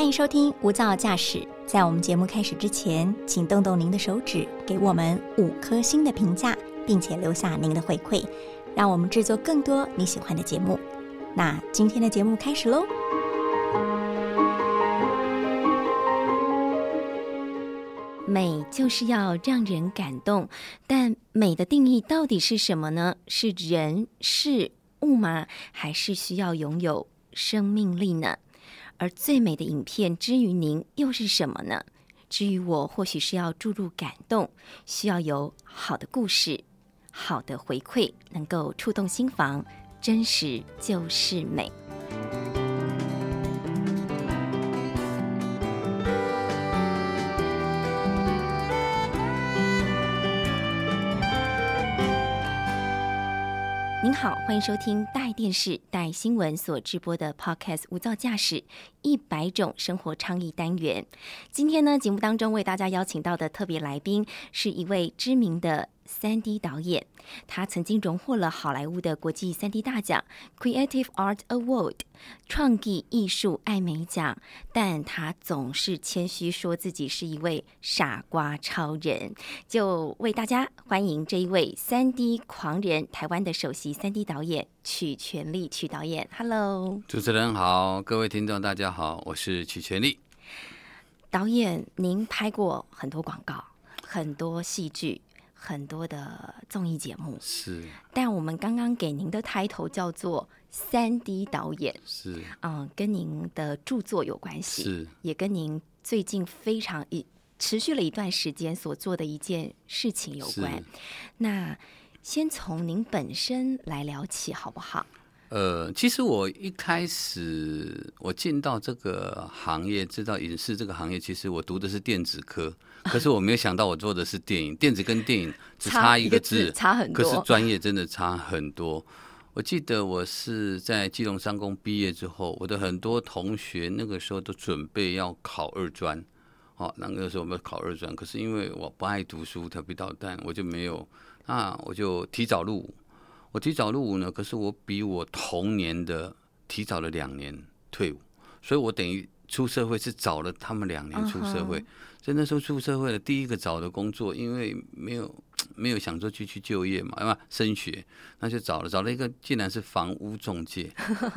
欢迎收听《无噪驾驶》。在我们节目开始之前，请动动您的手指，给我们五颗星的评价，并且留下您的回馈，让我们制作更多你喜欢的节目。那今天的节目开始喽！美就是要让人感动，但美的定义到底是什么呢？是人、是物吗？还是需要拥有生命力呢？而最美的影片之于您又是什么呢？至于我，或许是要注入感动，需要有好的故事、好的回馈，能够触动心房。真实就是美。您好，欢迎收听带电视、带新闻所直播的 Podcast《无噪驾驶一百种生活倡议单元》。今天呢，节目当中为大家邀请到的特别来宾是一位知名的。三 D 导演，他曾经荣获了好莱坞的国际三 D 大奖 Creative Art Award 创意艺术艾美奖，但他总是谦虚说自己是一位傻瓜超人。就为大家欢迎这一位三 D 狂人，台湾的首席三 D 导演曲全力曲导演。Hello，主持人好，各位听众大家好，我是曲全力导演。您拍过很多广告，很多戏剧。很多的综艺节目是，但我们刚刚给您的 title 叫做三 D 导演是，嗯，跟您的著作有关系，是，也跟您最近非常一持续了一段时间所做的一件事情有关。那先从您本身来聊起好不好？呃，其实我一开始我进到这个行业，知道影视这个行业，其实我读的是电子科。可是我没有想到，我做的是电影，电子跟电影只差一个字，差很多。可是专业真的差很多。我记得我是在基隆商工毕业之后，我的很多同学那个时候都准备要考二专，哦，那个时候我们考二专。可是因为我不爱读书，调皮捣蛋，我就没有，那我就提早入伍。我提早入伍呢，可是我比我同年的提早了两年退伍，所以我等于出社会是早了他们两年出社会。那时候出社会了第一个找的工作，因为没有没有想说去去就业嘛，啊嘛？升学，那就找了找了一个，竟然是房屋中介。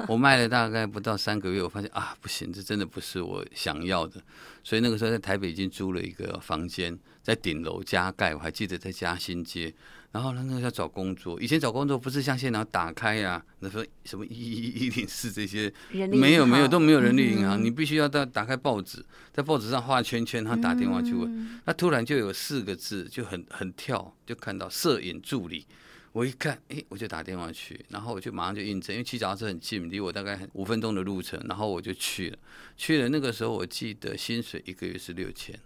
我卖了大概不到三个月，我发现啊，不行，这真的不是我想要的。所以那个时候在台北已经租了一个房间，在顶楼加盖，我还记得在嘉兴街。然后呢，那个要找工作，以前找工作不是像现在打开呀，那说什么一一一零四这些，没有没有都没有人力银行，你必须要到打开报纸，在报纸上画圈圈，他打电话去问，那突然就有四个字就很很跳，就看到摄影助理。我一看，哎，我就打电话去，然后我就马上就印证，因为骑脚踏车很近，离我大概五分钟的路程，然后我就去了。去了那个时候，我记得薪水一个月是六千。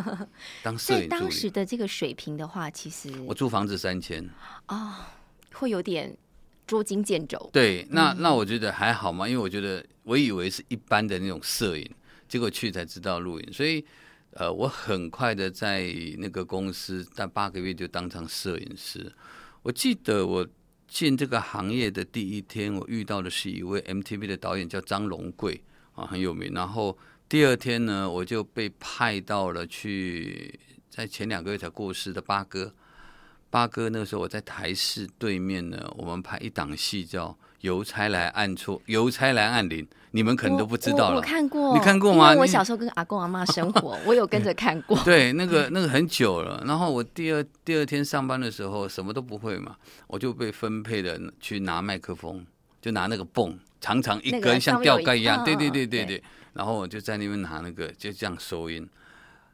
当摄影当时的这个水平的话，其实我租房子三千。哦，会有点捉襟见肘。对，那那我觉得还好嘛，因为我觉得我以为是一般的那种摄影，结果去才知道录影，所以呃，我很快的在那个公司，在八个月就当上摄影师。我记得我进这个行业的第一天，我遇到的是一位 MTV 的导演，叫张龙贵啊，很有名。然后第二天呢，我就被派到了去在前两个月才过世的八哥。八哥那个时候我在台视对面呢，我们拍一档戏叫。邮差来按错，邮差来按铃，你们可能都不知道了。我看过，你看过吗？我小时候跟阿公阿妈生活，我有跟着 看过。对，那个那个很久了。然后我第二第二天上班的时候，什么都不会嘛，我就被分配的去拿麦克风，就拿那个泵，长长一根像吊盖一样。对对对对对。然后我就在那边拿那个，就这样收音。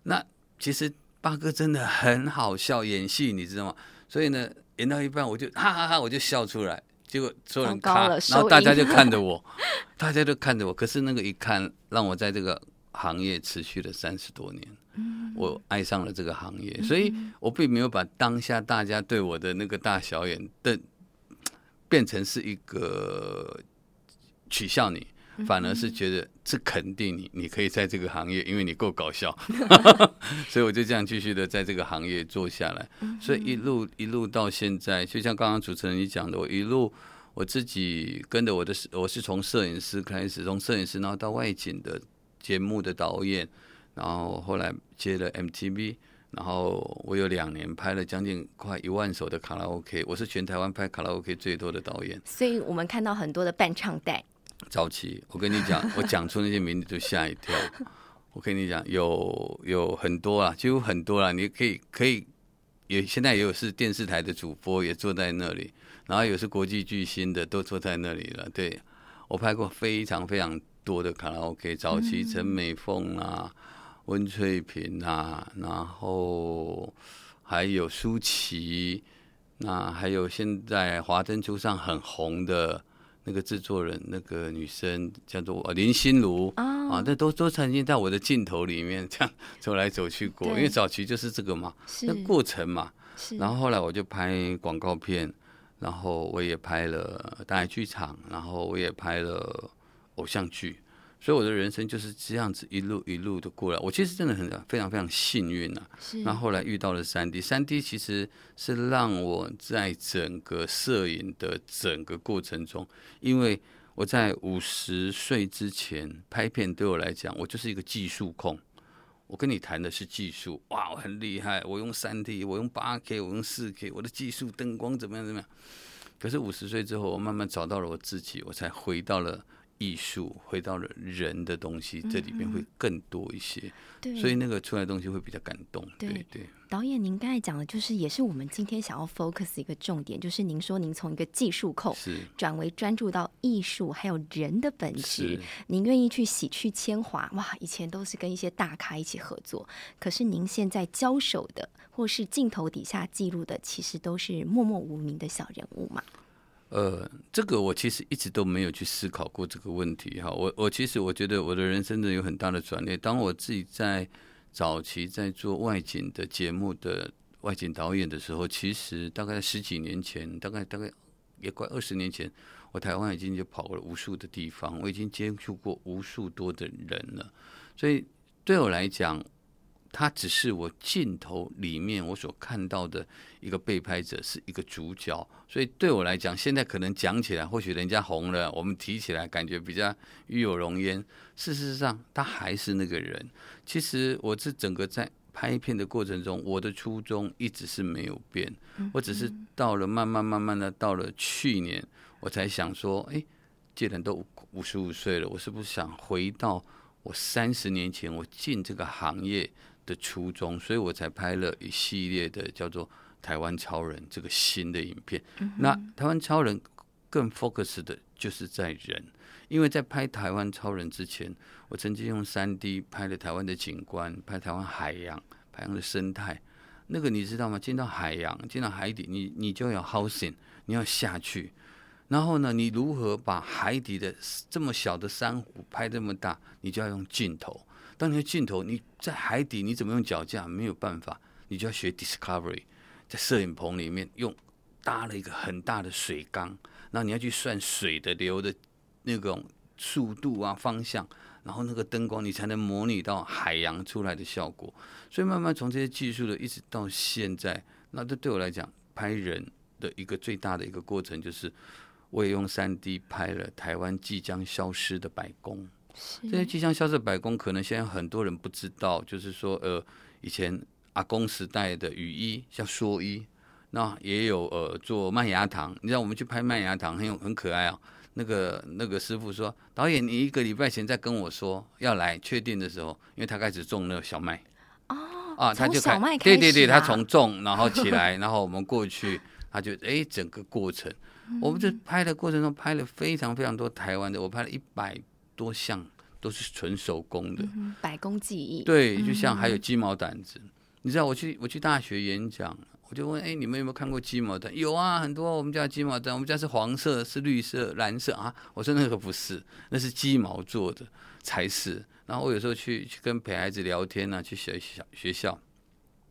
那其实八哥真的很好笑，演戏你知道吗？所以呢，演到一半我就哈哈哈，我就笑出来。结果所有人看，然后大家就看着我，大家都看着我。可是那个一看，让我在这个行业持续了三十多年，我爱上了这个行业，所以我并没有把当下大家对我的那个大小眼的变成是一个取笑你。反而是觉得这肯定你，你可以在这个行业，因为你够搞笑，所以我就这样继续的在这个行业做下来。所以一路一路到现在，就像刚刚主持人你讲的，我一路我自己跟着我的，我是从摄影师开始，从摄影师然后到外景的节目的导演，然后后来接了 MTV，然后我有两年拍了将近快一万首的卡拉 OK，我是全台湾拍卡拉 OK 最多的导演。所以我们看到很多的伴唱带。早期，我跟你讲，我讲出那些名字就吓一跳。我跟你讲，有有很多啊，几乎很多啦。你可以可以，也现在也有是电视台的主播也坐在那里，然后有是国际巨星的都坐在那里了。对我拍过非常非常多的卡拉 OK，早期陈美凤啊、温翠萍啊，然后还有舒淇，那还有现在华灯初上很红的。那个制作人，那个女生叫做林心如啊，那都都曾经在我的镜头里面这样走来走去过，因为早期就是这个嘛，那过程嘛。然后后来我就拍广告片，然后我也拍了大爱剧场，然后我也拍了偶像剧。所以我的人生就是这样子一路一路的过来。我其实真的很非常非常幸运呐。那后来遇到了三 D，三 D 其实是让我在整个摄影的整个过程中，因为我在五十岁之前拍片，对我来讲，我就是一个技术控。我跟你谈的是技术，哇，我很厉害，我用三 D，我用八 K，我用四 K，我的技术灯光怎么样怎么样。可是五十岁之后，我慢慢找到了我自己，我才回到了。艺术回到了人的东西，这里面会更多一些，对所以那个出来的东西会比较感动。对对，导演，您刚才讲的，就是也是我们今天想要 focus 一个重点，就是您说您从一个技术控转为专注到艺术还有人的本质，您愿意去洗去铅华。哇，以前都是跟一些大咖一起合作，可是您现在交手的或是镜头底下记录的，其实都是默默无名的小人物嘛。呃，这个我其实一直都没有去思考过这个问题哈。我我其实我觉得我的人生的有很大的转捩。当我自己在早期在做外景的节目的外景导演的时候，其实大概十几年前，大概大概也快二十年前，我台湾已经就跑过了无数的地方，我已经接触过无数多的人了。所以对我来讲，他只是我镜头里面我所看到的一个被拍者，是一个主角。所以对我来讲，现在可能讲起来，或许人家红了，我们提起来感觉比较与有容焉。事实上，他还是那个人。其实我这整个在拍片的过程中，我的初衷一直是没有变。我只是到了慢慢慢慢的到了去年，我才想说，哎，既然都五十五岁了，我是不是想回到我三十年前我进这个行业？的初衷，所以我才拍了一系列的叫做《台湾超人》这个新的影片。那《台湾超人》更 focus 的就是在人，因为在拍《台湾超人》之前，我曾经用三 D 拍了台湾的景观，拍台湾海洋、海洋的生态。那个你知道吗？进到海洋，进到海底，你你就要 housing，你要下去。然后呢，你如何把海底的这么小的珊瑚拍这么大？你就要用镜头。当你的镜头你在海底，你怎么用脚架？没有办法，你就要学 Discovery，在摄影棚里面用搭了一个很大的水缸，然后你要去算水的流的那种速度啊、方向，然后那个灯光你才能模拟到海洋出来的效果。所以慢慢从这些技术的一直到现在，那这对我来讲拍人的一个最大的一个过程，就是我也用三 D 拍了台湾即将消失的白宫。这些即将消失的白宫，可能现在很多人不知道，就是说，呃，以前阿公时代的雨衣叫蓑衣，那也有呃做麦芽糖。你知道我们去拍麦芽糖很有很可爱啊。那个那个师傅说，导演你一个礼拜前再跟我说要来确定的时候，因为他开始种那个小麦哦，啊，他就开对对对，他从种然后起 来，然后我们过去，他就哎整个过程，我们这拍的过程中拍了非常非常多台湾的，我拍了一百。多项都是纯手工的，百工技艺。对，就像还有鸡毛掸子。你知道，我去我去大学演讲，我就问：哎，你们有没有看过鸡毛掸？有啊，很多。我们家鸡毛掸，我们家是黄色、是绿色、蓝色啊。我说那个不是，那是鸡毛做的才是。然后我有时候去去跟陪孩子聊天呢，去学校学校，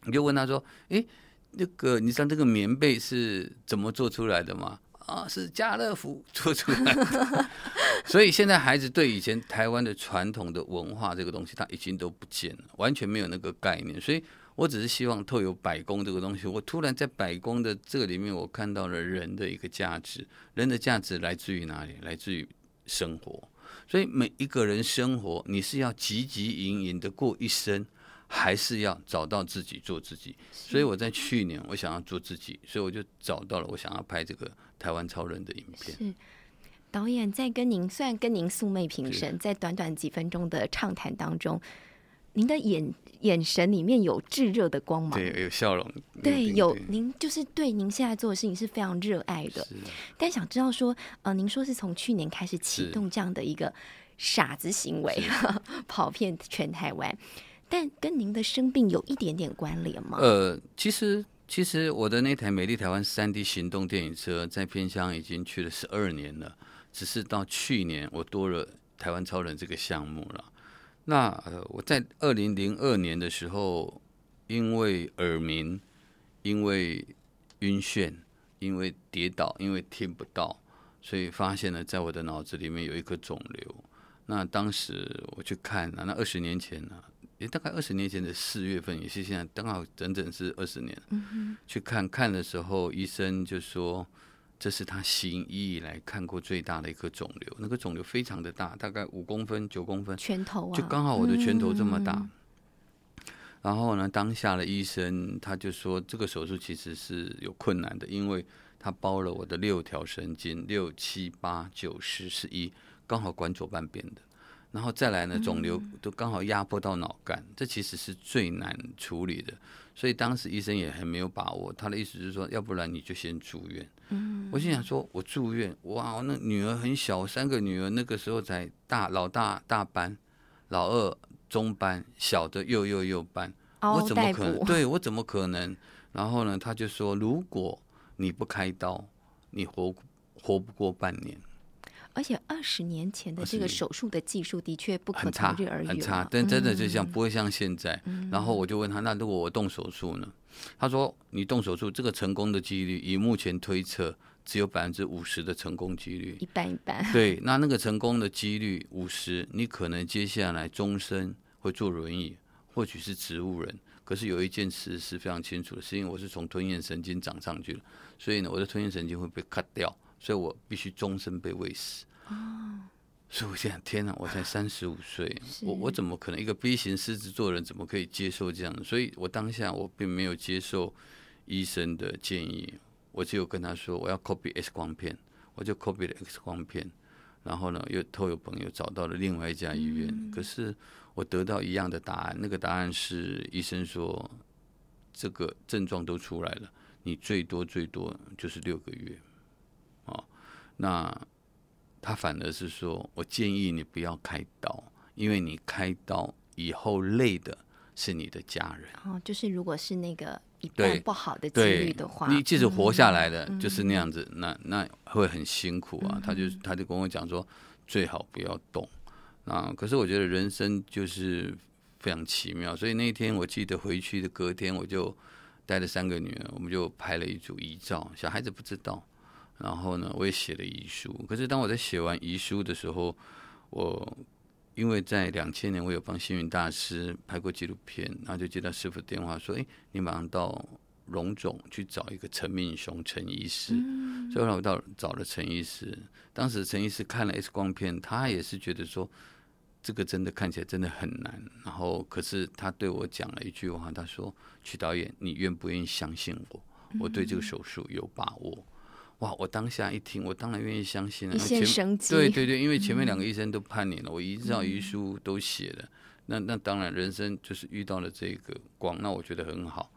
你就问他说：哎，那个你知道这个棉被是怎么做出来的吗？啊，是家乐福做出来的，所以现在孩子对以前台湾的传统的文化这个东西，他已经都不见了，完全没有那个概念。所以我只是希望透有百工这个东西，我突然在百工的这个里面，我看到了人的一个价值。人的价值来自于哪里？来自于生活。所以每一个人生活，你是要汲汲营营的过一生，还是要找到自己做自己？所以我在去年我想要做自己，所以我就找到了我想要拍这个台湾超人的影片。是导演在跟您，虽然跟您素昧平生，在短短几分钟的畅谈当中，您的眼眼神里面有炙热的光芒。对，有笑容。对，有您就是对您现在做的事情是非常热爱的。但想知道说，呃，您说是从去年开始启动这样的一个傻子行为，跑遍全台湾，但跟您的生病有一点点关联吗？呃，其实其实我的那台美丽台湾三 D 行动电影车在偏乡已经去了十二年了，只是到去年我多了台湾超人这个项目了。那呃，我在二零零二年的时候，因为耳鸣，因为晕眩，因为跌倒，因为听不到，所以发现了在我的脑子里面有一颗肿瘤。那当时我去看啊，那二十年前呢、也大概二十年前的四月份，也是现在刚好整整是二十年。去看看的时候，医生就说这是他行医以来看过最大的一颗肿瘤，那个肿瘤非常的大，大概五公分、九公分，拳头啊，就刚好我的拳头这么大。嗯 然后呢，当下的医生他就说，这个手术其实是有困难的，因为他包了我的六条神经，六七八九十十一，刚好管左半边的。然后再来呢，肿瘤都刚好压迫到脑干，这其实是最难处理的。所以当时医生也很没有把握，他的意思是说，要不然你就先住院。嗯我心想说，我住院，哇，那女儿很小，三个女儿那个时候才大，老大大班，老二中班，小的又又又班，我怎么可能？哺对我怎么可能？然后呢，他就说，如果你不开刀，你活活不过半年，而且二十年前的这个手术的技术的确不可同日而语很差了，但真的就嗯像不会像现在。然后我就问他，那如果我动手术呢？他说，你动手术这个成功的几率，以目前推测只有百分之五十的成功几率。一半一半，对，那那个成功的几率五十，你可能接下来终身会坐轮椅，或许是植物人。可是有一件事是非常清楚的，是因为我是从吞咽神经长上去的，所以呢，我的吞咽神经会被 cut 掉，所以我必须终身被喂食。所以我现在天哪，我才三十五岁，我我怎么可能一个 B 型狮子座人怎么可以接受这样？所以我当下我并没有接受医生的建议，我只有跟他说我要 copy X 光片，我就 copy 了 X 光片，然后呢又透有朋友找到了另外一家医院，可是我得到一样的答案，那个答案是医生说这个症状都出来了，你最多最多就是六个月，哦，那。他反而是说，我建议你不要开刀，因为你开刀以后累的是你的家人。哦，就是如果是那个一对半不好的几率的话，你即使活下来嗯，就是那样子，那那会很辛苦啊。他就他就跟我讲说，最好不要动。啊，可是我觉得人生就是非常奇妙，所以那一天我记得回去的隔天，我就带了三个女儿，我们就拍了一组遗照，小孩子不知道。然后呢，我也写了遗书。可是当我在写完遗书的时候，我因为在两千年我有帮星云大师拍过纪录片，然后就接到师傅电话说：“哎，你马上到荣总去找一个陈敏雄陈医师。所以后来我到找了陈医师，当时陈医师看了 X 光片，他也是觉得说这个真的看起来真的很难。然后可是他对我讲了一句话，他说：“曲导演，你愿不愿意相信我？我对这个手术有把握。”哇！我当下一听，我当然愿意相信了。一线因为前生机对对对，因为前面两个医生都判你了，我遗照遗书都写了，那那当然人生就是遇到了这个光，那我觉得很好。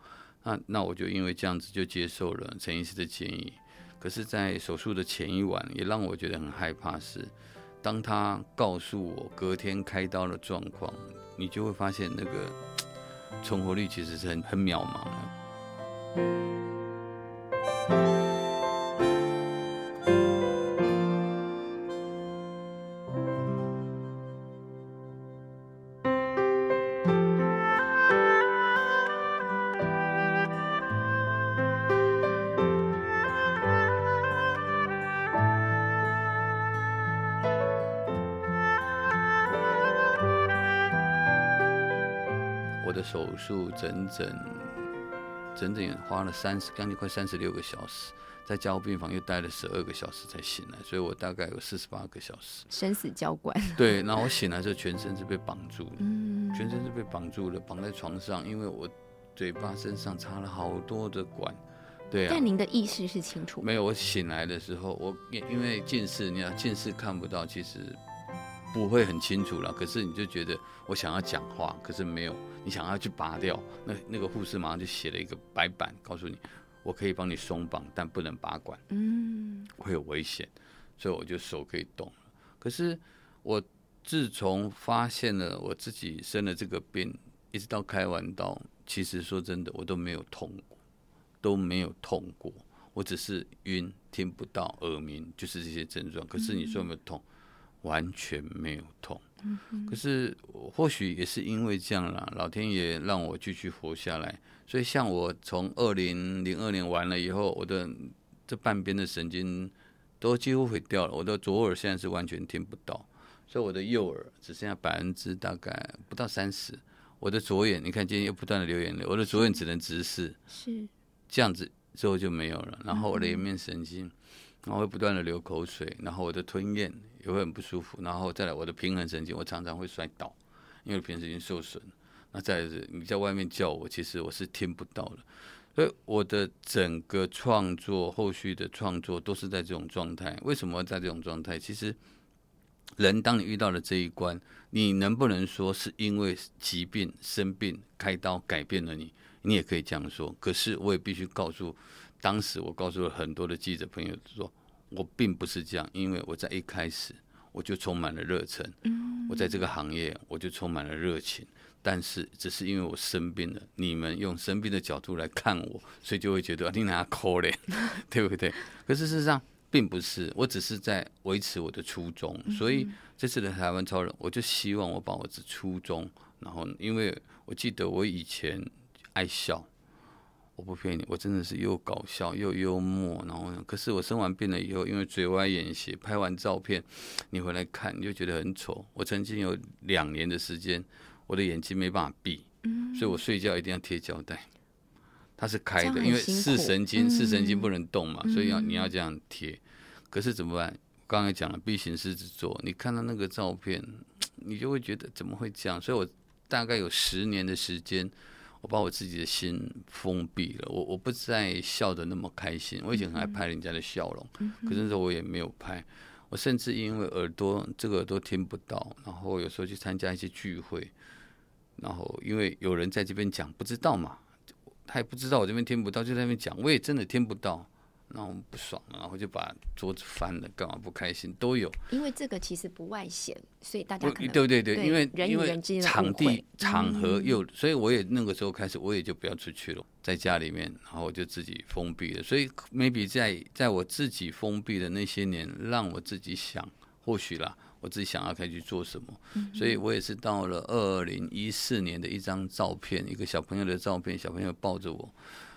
那那我就因为这样子就接受了陈医师的建议。可是，在手术的前一晚，也让我觉得很害怕是，当他告诉我隔天开刀的状况，你就会发现那个存活率其实是很很渺茫的。我整整整整花了三十，将近快三十六个小时。在加护病房又待了十二个小时才醒来，所以我大概有四十八个小时。生死交关。对，然后我醒来之后，全身是被绑住的，嗯，全身是被绑住了，绑在床上，因为我嘴巴身上插了好多的管。对啊但，您的意识是清楚。没有，我醒来的时候，我因因为近视，你要近视看不到，其实不会很清楚了。可是你就觉得我想要讲话，可是没有，你想要去拔掉，那那个护士马上就写了一个白板，告诉你，我可以帮你松绑，但不能拔管，嗯，会有危险，所以我就手可以动了。可是我自从发现了我自己生了这个病，一直到开完刀，其实说真的，我都没有痛过，都没有痛过。我只是晕、听不到、耳鸣，就是这些症状。可是你说有没有痛？完全没有痛。可是或许也是因为这样啦，老天爷让我继续活下来。所以像我从二零零二年完了以后，我的这半边的神经都几乎毁掉了，我的左耳现在是完全听不到，所以我的右耳只剩下百分之大概不到三十。我的左眼，你看今天又不断的流眼泪，我的左眼只能直视，是这样子之后就没有了。然后我的颜面神经，然后会不断的流口水，然后我的吞咽也会很不舒服，然后再来我的平衡神经，我常常会摔倒，因为平衡神经受损。那再来是你在外面叫我，其实我是听不到的。所以我的整个创作，后续的创作都是在这种状态。为什么在这种状态？其实人当你遇到了这一关，你能不能说是因为疾病生病开刀改变了你？你也可以这样说。可是我也必须告诉，当时我告诉了很多的记者朋友说，我并不是这样，因为我在一开始我就充满了热忱，我在这个行业我就充满了热情。但是只是因为我生病了，你们用生病的角度来看我，所以就会觉得你拿抠嘞，对不对？可是事实上并不是，我只是在维持我的初衷。所以这次的台湾超人，我就希望我把我的初衷，然后因为我记得我以前爱笑，我不骗你，我真的是又搞笑又幽默，然后可是我生完病了以后，因为嘴歪眼斜，拍完照片你回来看，你就觉得很丑。我曾经有两年的时间。我的眼睛没办法闭，所以我睡觉一定要贴胶带，它是开的，因为视神经视神经不能动嘛，所以要你要这样贴。可是怎么办？刚才讲了 B 型狮子座，你看到那个照片，你就会觉得怎么会这样？所以我大概有十年的时间，我把我自己的心封闭了，我我不再笑得那么开心。我以前很爱拍人家的笑容，可是那时候我也没有拍。我甚至因为耳朵这个耳朵听不到，然后有时候去参加一些聚会。然后，因为有人在这边讲，不知道嘛，他也不知道我这边听不到，就在那边讲，我也真的听不到，然后不爽，然后就把桌子翻了，干嘛不开心都有。因为这个其实不外显，所以大家可能对对对，因为人与人之间的场地场合嗯又，所以我也那个时候开始，我也就不要出去了，在家里面，然后我就自己封闭了。所以 maybe 在在我自己封闭的那些年，让我自己想，或许啦。我自己想要可以去做什么，所以我也是到了二零一四年的一张照片，一个小朋友的照片，小朋友抱着我，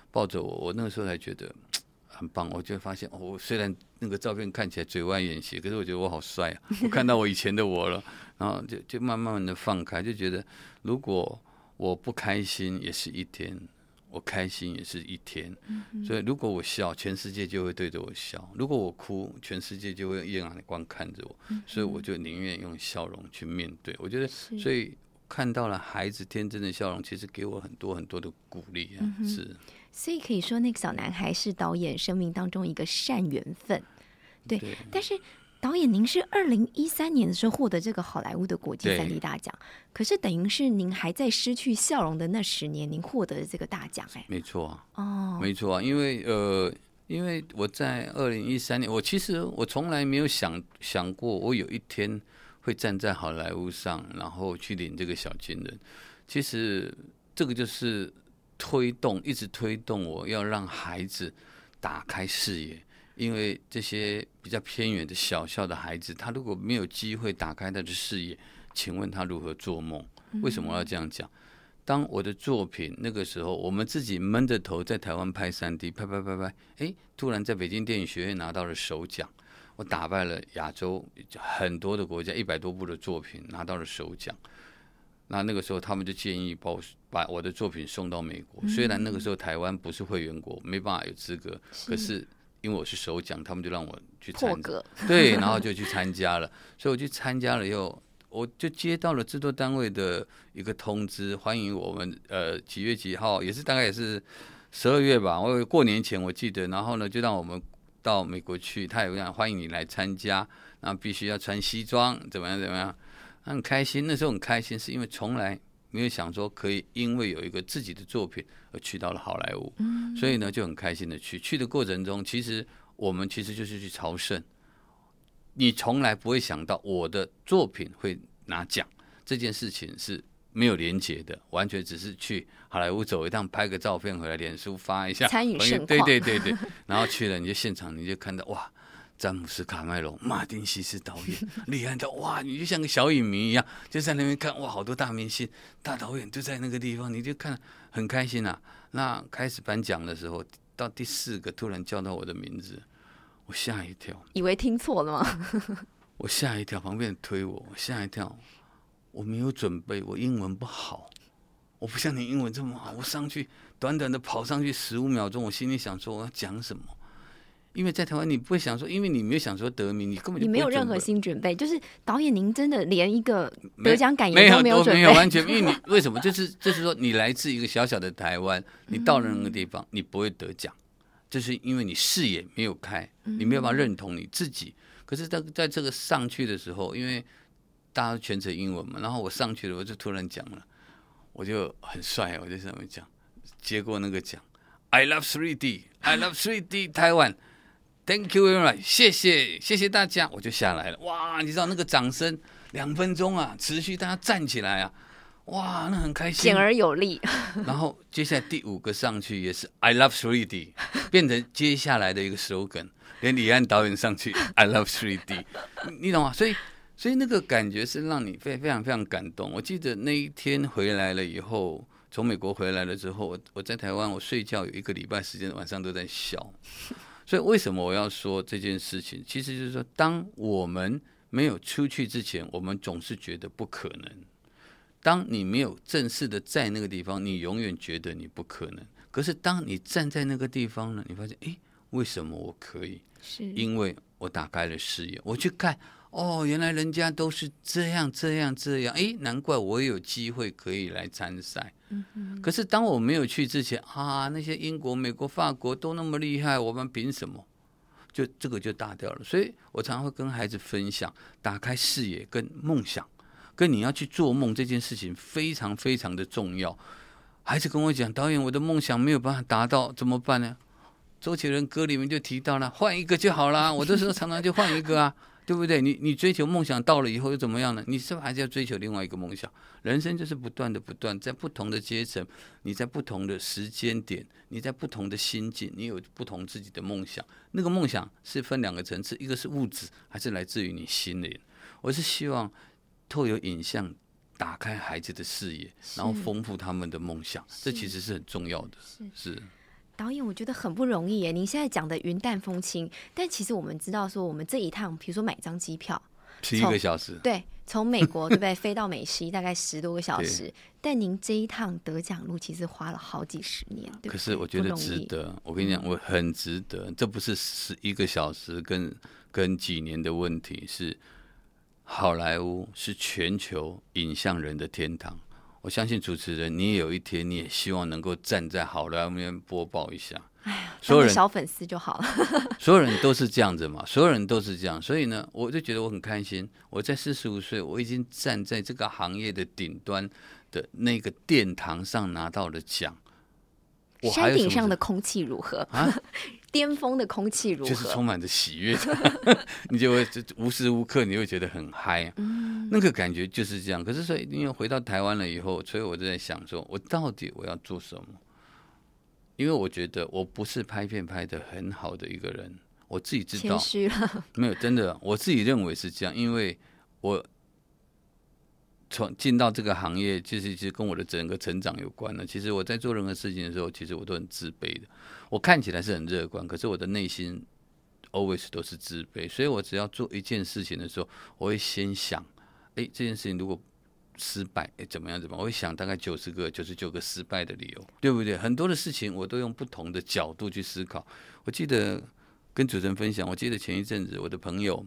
抱着我，我那个时候才觉得很棒。我就发现，哦，我虽然那个照片看起来嘴歪眼斜，可是我觉得我好帅啊！我看到我以前的我了，然后就就慢慢的放开，就觉得如果我不开心也是一天，我开心也是一天。所以如果我笑，全世界就会对着我笑；如果我哭，全世界就会眼光看着我。所以我就宁愿用笑容去面对。我觉得，所以看到了孩子天真的笑容，其实给我很多很多的鼓励啊！是，所以可以说那个小男孩是导演生命当中一个善缘分。对，对但是导演，您是二零一三年的时候获得这个好莱坞的国际对三 D 大奖，可是等于是您还在失去笑容的那十年，您获得了这个大奖，哎，没错啊。哦，没错啊，因为呃，因为我在二零一三年，我其实我从来没有想想过，我有一天会站在好莱坞上，然后去领这个小金人。其实这个就是推动，一直推动我要让孩子打开视野。因为这些比较偏远的小校的孩子，他如果没有机会打开他的视野，请问他如何做梦？为什么要这样讲？当我的作品那个时候，我们自己闷着头在台湾拍三 D，拍拍拍拍，哎，突然在北京电影学院拿到了首奖，我打败了亚洲很多的国家一百多部的作品，拿到了首奖。那那个时候，他们就建议把我把我的作品送到美国。虽然那个时候台湾不是会员国，没办法有资格，可是因为我是首奖，他们就让我去参加，对，然后就去参加了。所以我去参加了以后，我就接到了制作单位的一个通知，欢迎我们呃几月几号，也是大概也是十二月吧，我过年前我记得，然后呢就让我们到美国去，他也讲欢迎你来参加，那必须要穿西装，怎么样怎么样，很开心。那时候很开心，是因为从来没有想说可以因为有一个自己的作品而去到了好莱坞，所以呢就很开心的去。去的过程中，其实我们其实就是去朝圣。你从来不会想到我的作品会拿奖这件事情是没有连接的，完全只是去好莱坞走一趟，拍个照片回来，脸书发一下，参与盛况对对对，然后去了你就现场你就看到哇。詹姆斯·卡麦隆、马丁·西斯导演 厉害的哇！你就像个小影迷一样，就在那边看哇，好多大明星、大导演就在那个地方，你就看很开心啊。那开始颁奖的时候，到第四个突然叫到我的名字，我吓一跳。以为听错了吗？我吓一跳，旁边人推我，我吓一跳，我没有准备，我英文不好，我不像你英文这么好，我上去短短的跑上去十五秒钟，我心里想说我要讲什么，因为在台湾你不会想说，因为你没有想说得名，你根本就你没有任何心准备，就是导演您真的连一个得奖感言都没有都没有准备，完全，因为你 为什么？就是就是说，你来自一个小小的台湾，你到了那个地方，你不会得奖，就是因为你视野没有开，你没有办法认同你自己。可是，在在这个上去的时候，因为大家都全程英文嘛，然后我上去了，我就突然讲了，我就很帅，我就在上面讲，接过那个奖，I love 3D，I love 3D 台湾。Thank you very much，谢谢谢谢大家，我就下来了。哇，你知道那个掌声两分钟啊，持续大家站起来啊，哇，那很开心简。而有力。然后接下来第五个上去也是 I love 3D，变成接下来的一个 slogan，连李安导演上去 I love 3D，你你懂吗？所以所以那个感觉是让你非非常非常感动。我记得那一天回来了以后，从美国回来了之后，我我在台湾我睡觉有一个礼拜时间晚上都在笑。所以为什么我要说这件事情？其实就是说，当我们没有出去之前，我们总是觉得不可能。当你没有正式的在那个地方，你永远觉得你不可能。可是当你站在那个地方呢，你发现，诶，为什么我可以？是因为我打开了视野，我去看，哦，原来人家都是这样这样这样，诶，难怪我也有机会可以来参赛。可是当我没有去之前啊，那些英国、美国、法国都那么厉害，我们凭什么？就这个就大掉了。所以我常常会跟孩子分享，打开视野跟梦想，跟你要去做梦这件事情非常非常的重要。孩子跟我讲，导演，我的梦想没有办法达到，怎么办呢？周杰伦歌里面就提到了，换一个就好啦。我这时候常常就换一个啊，对不对？你你追求梦想到了以后又怎么样呢？你是不是还是要追求另外一个梦想？人生就是不断的不断，在不同的阶层，你在不同的时间点，你在不同的心境，你有不同自己的梦想。那个梦想是分两个层次，一个是物质，还是来自于你心灵。我是希望透过影像打开孩子的视野，然后丰富他们的梦想，这其实是很重要的。是导演，我觉得很不容易耶。您现在讲的云淡风轻，但其实我们知道说，我们这一趟，比如说买张机票，十一个小时，对，从美国对不对，飞到美西大概十多个小时，但您这一趟得奖路其实花了好几十年，对对可是我觉得值得。我跟你讲，我很值得。这不是十一个小时跟跟几年的问题，是好莱坞是全球影像人的天堂。我相信主持人，你也有一天你也希望能够站在好莱坞播报一下。哎呀所有人小粉丝就好了。所有人都是这样子嘛，所有人都是这样，所以呢，我就觉得我很开心。我在四十五岁，我已经站在这个行业的顶端的那个殿堂上拿到了奖。我还山顶上的空气如何？啊？巅峰的空气如何？就是充满着喜悦，你就会就无时无刻你会觉得很嗨、嗯那个感觉就是这样。可是所以因为回到台湾了以后，所以我就在想说，我到底我要做什么？因为我觉得我不是拍片拍的很好的一个人，我自己知道，没有真的，我自己认为是这样，因为我从进到这个行业，其实其实跟我的整个成长有关的。其实我在做任何事情的时候，其实我都很自卑的。我看起来是很乐观，可是我的内心 always 都是自卑。所以我只要做一件事情的时候，我会先想，诶，这件事情如果失败，诶，怎么样怎么样？我会想大概九十个、九十九个失败的理由，对不对？很多的事情我都用不同的角度去思考。我记得跟主持人分享，我记得前一阵子我的朋友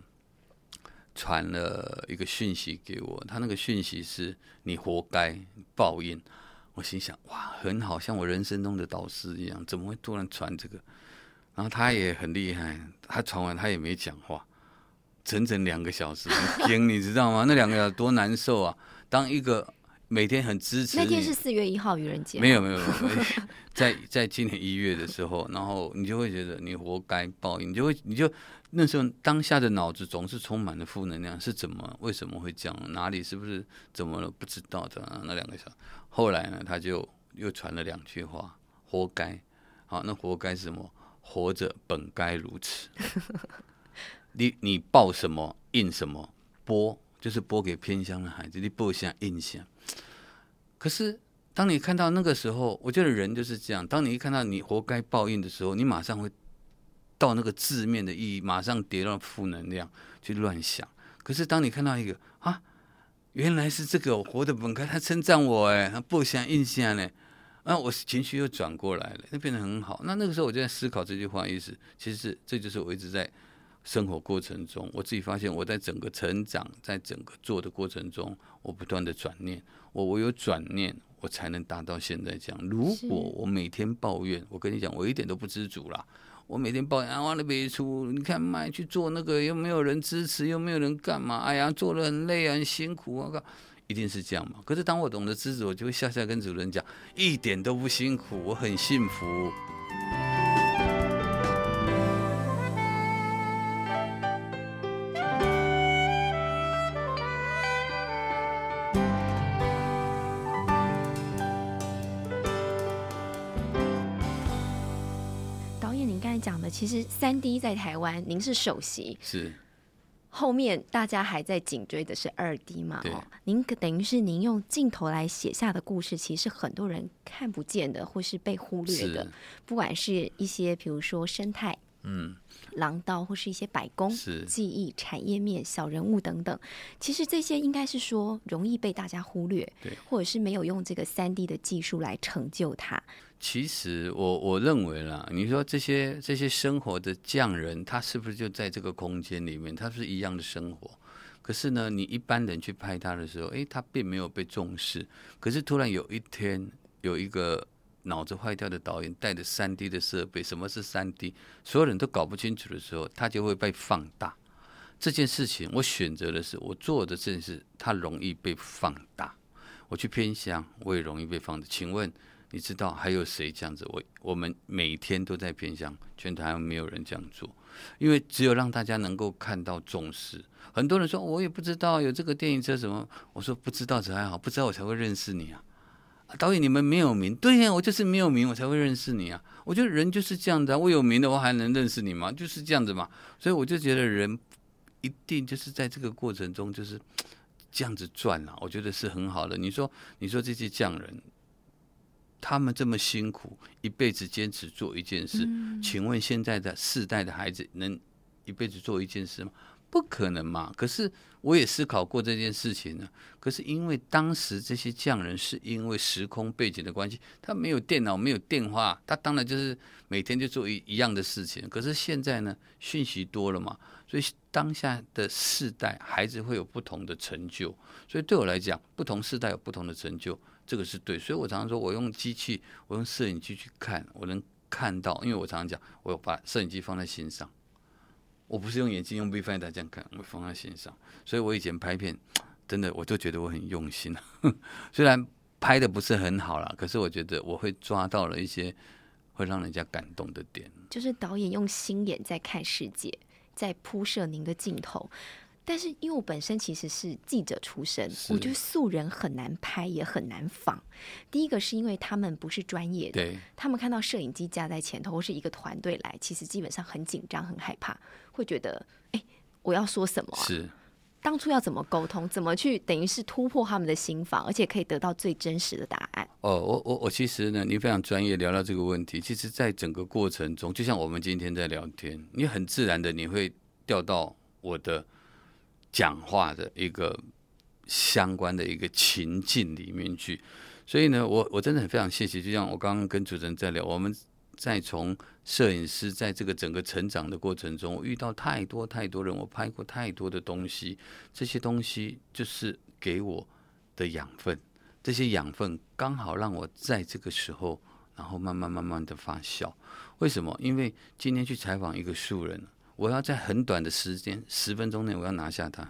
传了一个讯息给我，他那个讯息是“你活该报应”。我心想，哇，很好，像我人生中的导师一样，怎么会突然传这个？然后他也很厉害，他传完他也没讲话，整整两个小时，很 惊，你知道吗？那两个小时多难受啊！当一个每天很支持那天是四月一号愚人节，没有没有没有，在在今年一月的时候，然后你就会觉得你活该报应，你就会你就那时候当下的脑子总是充满了负能量，是怎么为什么会这样？哪里是不是怎么了？不知道的那两个小时，后来呢，他就又传了两句话：活该。好，那活该是什么？活着本该如此。你你报什么应什么，播就是播给偏乡的孩子，你播一下印象。可是当你看到那个时候，我觉得人就是这样。当你一看到你活该报应的时候，你马上会到那个字面的意义，马上跌到负能量去乱想。可是当你看到一个啊，原来是这个我活的本该，他称赞我哎，他不想印象呢。那我情绪又转过来了，那变得很好。那那个时候我就在思考这句话意思，其实是这就是我一直在生活过程中，我自己发现我在整个成长，在整个做的过程中，我不断的转念，我我有转念，我才能达到现在这样。如果我每天抱怨，我跟你讲，我一点都不知足啦。我每天抱怨啊，完了别出，你看卖去做那个又没有人支持，又没有人干嘛？哎呀，做的很累啊，很辛苦，啊靠。一定是这样嘛？可是当我懂得知足，我就会笑笑跟主人讲，一点都不辛苦，我很幸福。才讲的，其实三 D 在台湾，您是首席。是。后面大家还在紧追的是二 D 嘛？哦，您等于是您用镜头来写下的故事，其实很多人看不见的，或是被忽略的。不管是一些，比如说生态，嗯，廊道，或是一些百工、记忆、产业面、小人物等等，其实这些应该是说容易被大家忽略，对，或者是没有用这个三 D 的技术来成就它。其实我我认为啦，你说这些这些生活的匠人，他是不是就在这个空间里面？他是一样的生活，可是呢，你一般人去拍他的时候，诶，他并没有被重视。可是突然有一天，有一个脑子坏掉的导演带着三 D 的设备，什么是三 D？所有人都搞不清楚的时候，他就会被放大。这件事情，我选择的是我做的正是它容易被放大。我去偏乡，我也容易被放大。请问？你知道还有谁这样子？我我们每天都在偏向，全台湾没有人这样做，因为只有让大家能够看到重视。很多人说我也不知道有这个电影车什么，我说不知道这还好，不知道我才会认识你啊。导演你们没有名，对呀，我就是没有名，我才会认识你啊。我觉得人就是这样的，我有名的话还能认识你吗？就是这样子嘛。所以我就觉得人一定就是在这个过程中就是这样子转啊，我觉得是很好的。你说你说这些匠人。他们这么辛苦，一辈子坚持做一件事，请问现在的世代的孩子能一辈子做一件事吗？不可能嘛！可是我也思考过这件事情呢。可是因为当时这些匠人是因为时空背景的关系，他没有电脑，没有电话，他当然就是每天就做一一样的事情。可是现在呢，讯息多了嘛，所以当下的世代孩子会有不同的成就。所以对我来讲，不同世代有不同的成就。这个是对，所以我常常说，我用机器，我用摄影机去看，我能看到，因为我常常讲，我把摄影机放在心上，我不是用眼睛用 Viewfinder 这样看，我放在线上，所以我以前拍片，真的我就觉得我很用心，虽然拍的不是很好啦，可是我觉得我会抓到了一些会让人家感动的点，就是导演用心眼在看世界，在铺设您的镜头。但是因为我本身其实是记者出身，我觉得素人很难拍，也很难仿。第一个是因为他们不是专业的，他们看到摄影机架在前头，或是一个团队来，其实基本上很紧张、很害怕，会觉得哎，我要说什么？是当初要怎么沟通？怎么去等于是突破他们的心房，而且可以得到最真实的答案？哦，我我我其实呢，你非常专业，聊到这个问题，其实在整个过程中，就像我们今天在聊天，你很自然的你会调到我的。讲话的一个相关的一个情境里面去，所以呢，我我真的很非常谢谢。就像我刚刚跟主持人在聊，我们再从摄影师在这个整个成长的过程中，我遇到太多太多人，我拍过太多的东西，这些东西就是给我的养分，这些养分刚好让我在这个时候，然后慢慢慢慢的发酵。为什么？因为今天去采访一个素人，我要在很短的时间，十分钟内，我要拿下他。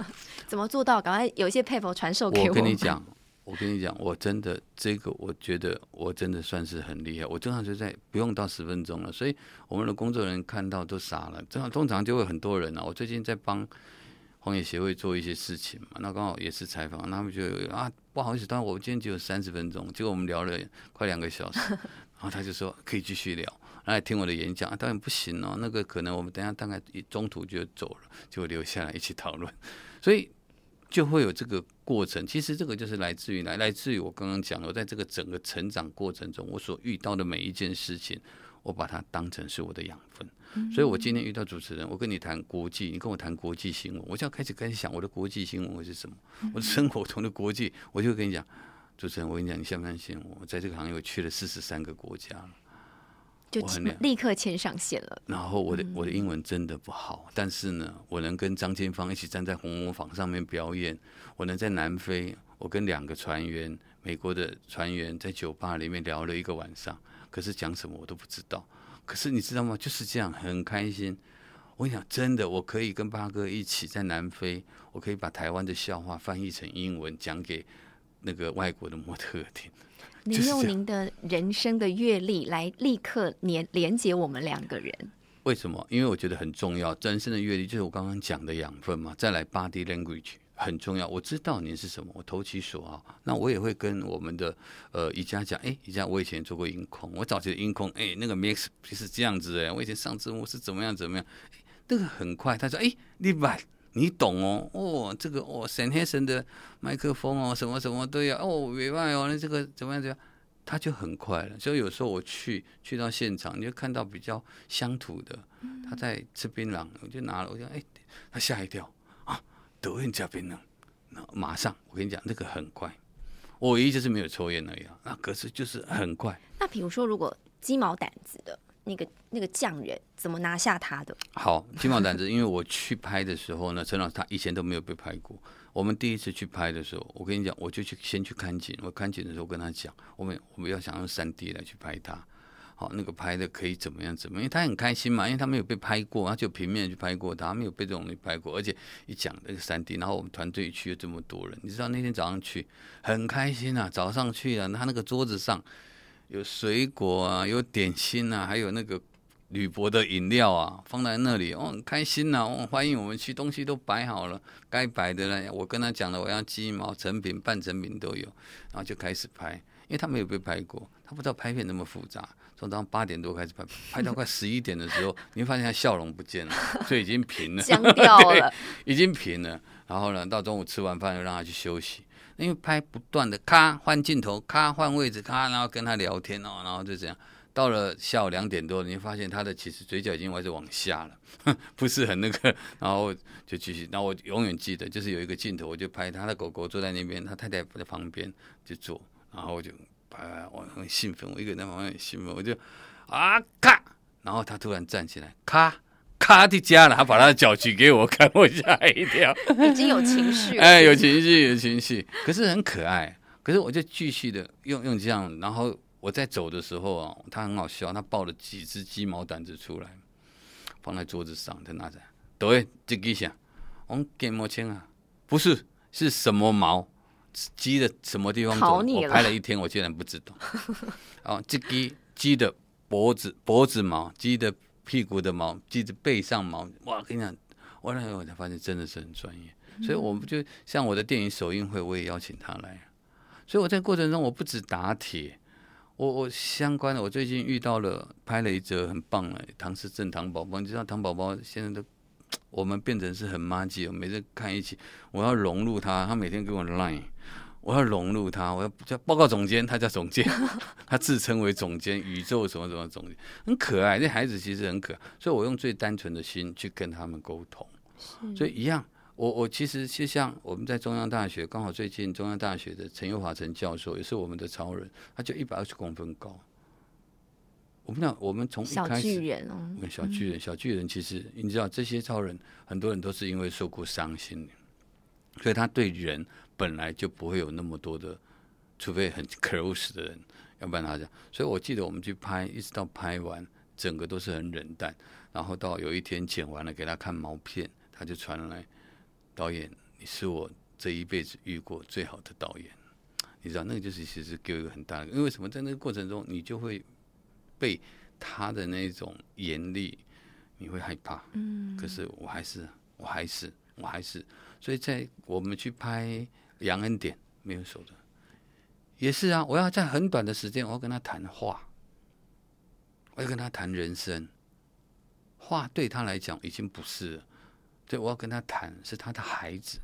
怎么做到？赶快有一些配服传授给我。我跟你 讲。我跟你讲，我真的这个，我觉得我真的算是很厉害。我正常就在不用到十分钟了，所以我们的工作人员看到都傻了。正常通常就会很多人啊。我最近在帮荒野协会做一些事情嘛，那刚好也是采访，他们就啊不好意思，但我今天只有三十分钟，结果我们聊了快两个小时，然后他就说可以继续聊，来听我的演讲。当然不行哦，那个可能我们等下大概中途就走了，就留下来一起讨论，所以。就会有这个过程，其实这个就是来自于来来自于我刚刚讲，我在这个整个成长过程中，我所遇到的每一件事情，我把它当成是我的养分。所以我今天遇到主持人，我跟你谈国际，你跟我谈国际新闻，我就要开始开始想我的国际新闻会是什么，我的生活中的国际，我就跟你讲，主持人，我跟你讲，你相不相信我？在这个行业我去了四十三个国家了。就立刻牵上线了。然后我的我的英文真的不好，但是呢，我能跟张建芳一起站在红磨坊上面表演。我能在南非，我跟两个船员，美国的船员在酒吧里面聊了一个晚上。可是讲什么我都不知道。可是你知道吗？就是这样，很开心。我跟你讲，真的，我可以跟八哥一起在南非，我可以把台湾的笑话翻译成英文讲给那个外国的模特听。您用您的人生的阅历来立刻连连接我们两个人。为什么？因为我觉得很重要。人生的阅历就是我刚刚讲的养分嘛。再来，body language 很重要。我知道您是什么，我投其所好。那我也会跟我们的呃宜家讲，哎，宜家，我以前做过音控，我早期的音控，哎，那个 mix 是这样子哎，我以前上字幕是怎么样怎么样，那个很快。他说，哎，你把。你懂哦，哦，这个哦，沈黑森的麦克风哦，什么什么都要哦，委外哦，那这个怎么样怎么样，他就很快了。所以有时候我去去到现场，你就看到比较乡土的，他在吃槟榔，我就拿了，我就哎，他吓一跳啊，德云加槟榔，那马上我跟你讲，那个很快，我唯一就是没有抽烟而已啊，那可是就是很快。那比如说，如果鸡毛掸子的。那个那个匠人怎么拿下他的？好，金毛胆子，因为我去拍的时候呢，陈老师他以前都没有被拍过。我们第一次去拍的时候，我跟你讲，我就去先去看景。我看景的时候跟他讲，我们我们要想用三 D 来去拍他。好，那个拍的可以怎么样怎么样？因为他很开心嘛，因为他没有被拍过，他就平面去拍过，他没有被这种人拍过。而且一讲那个三 D，然后我们团队去了这么多人，你知道那天早上去很开心啊，早上去啊，他那个桌子上。有水果啊，有点心啊，还有那个铝箔的饮料啊，放在那里，哦，很开心呐，哦，欢迎我们去，东西都摆好了，该摆的呢，我跟他讲了，我要鸡毛成品、半成品都有，然后就开始拍，因为他没有被拍过，他不知道拍片那么复杂，从早上八点多开始拍，拍到快十一点的时候，你会发现他笑容不见了，所以已经平了，僵掉了，已经平了，然后呢，到中午吃完饭又让他去休息。因为拍不断的，咔换镜头，咔换位置，咔然后跟他聊天哦，然后就这样。到了下午两点多，你发现他的其实嘴角已经开始往下了，不是很那个，然后就继续。那我永远记得，就是有一个镜头，我就拍他的狗狗坐在那边，他太太在旁边就坐，然后我就拍，我很兴奋，我一个人在旁边很兴奋，我就啊咔，然后他突然站起来，咔。咔的家了，他把他的脚举给我看，我吓一跳。已经有情绪，哎，有情绪，有情绪，可是很可爱。可是我就继续的用用这样，然后我在走的时候啊，他很好笑，他抱了几只鸡毛掸子出来，放在桌子上，他拿着，对，这个想，我们给毛签啊，不是，是什么毛？鸡的什么地方？走？我拍了一天，我竟然不知道。哦，这鸡鸡的脖子脖子毛，鸡的。屁股的毛，记着背上毛，哇！跟你讲，我那我才发现真的是很专业。所以，我们就像我的电影首映会，我也邀请他来。所以我在过程中，我不止打铁，我我相关的，我最近遇到了拍了一则很棒的唐诗正唐宝宝，你知道唐宝宝现在都我们变成是很妈鸡，每次看一起，我要融入他，他每天给我 line。我要融入他，我要叫报告总监，他叫总监，他自称为总监，宇宙什么什么总监，很可爱。那孩子其实很可爱，所以我用最单纯的心去跟他们沟通。所以一样，我我其实就像我们在中央大学，刚好最近中央大学的陈友华陈教授也是我们的超人，他就一百二十公分高。我们讲，我们从一小开始，巨人哦，小巨人，小巨人其实你知道，这些超人很多人都是因为受过伤心，所以他对人本来就不会有那么多的，除非很 close 的人，要不然他讲。所以我记得我们去拍，一直到拍完，整个都是很冷淡。然后到有一天剪完了，给他看毛片，他就传来导演，你是我这一辈子遇过最好的导演。你知道，那个就是其实给我一个很大的，因为什么？在那个过程中，你就会被他的那种严厉，你会害怕。嗯。可是我还是，我还是，我还是，所以在我们去拍《杨恩典》没有手的，也是啊。我要在很短的时间，我要跟他谈话，我要跟他谈人生。话对他来讲已经不是了，对我要跟他谈是他的孩子。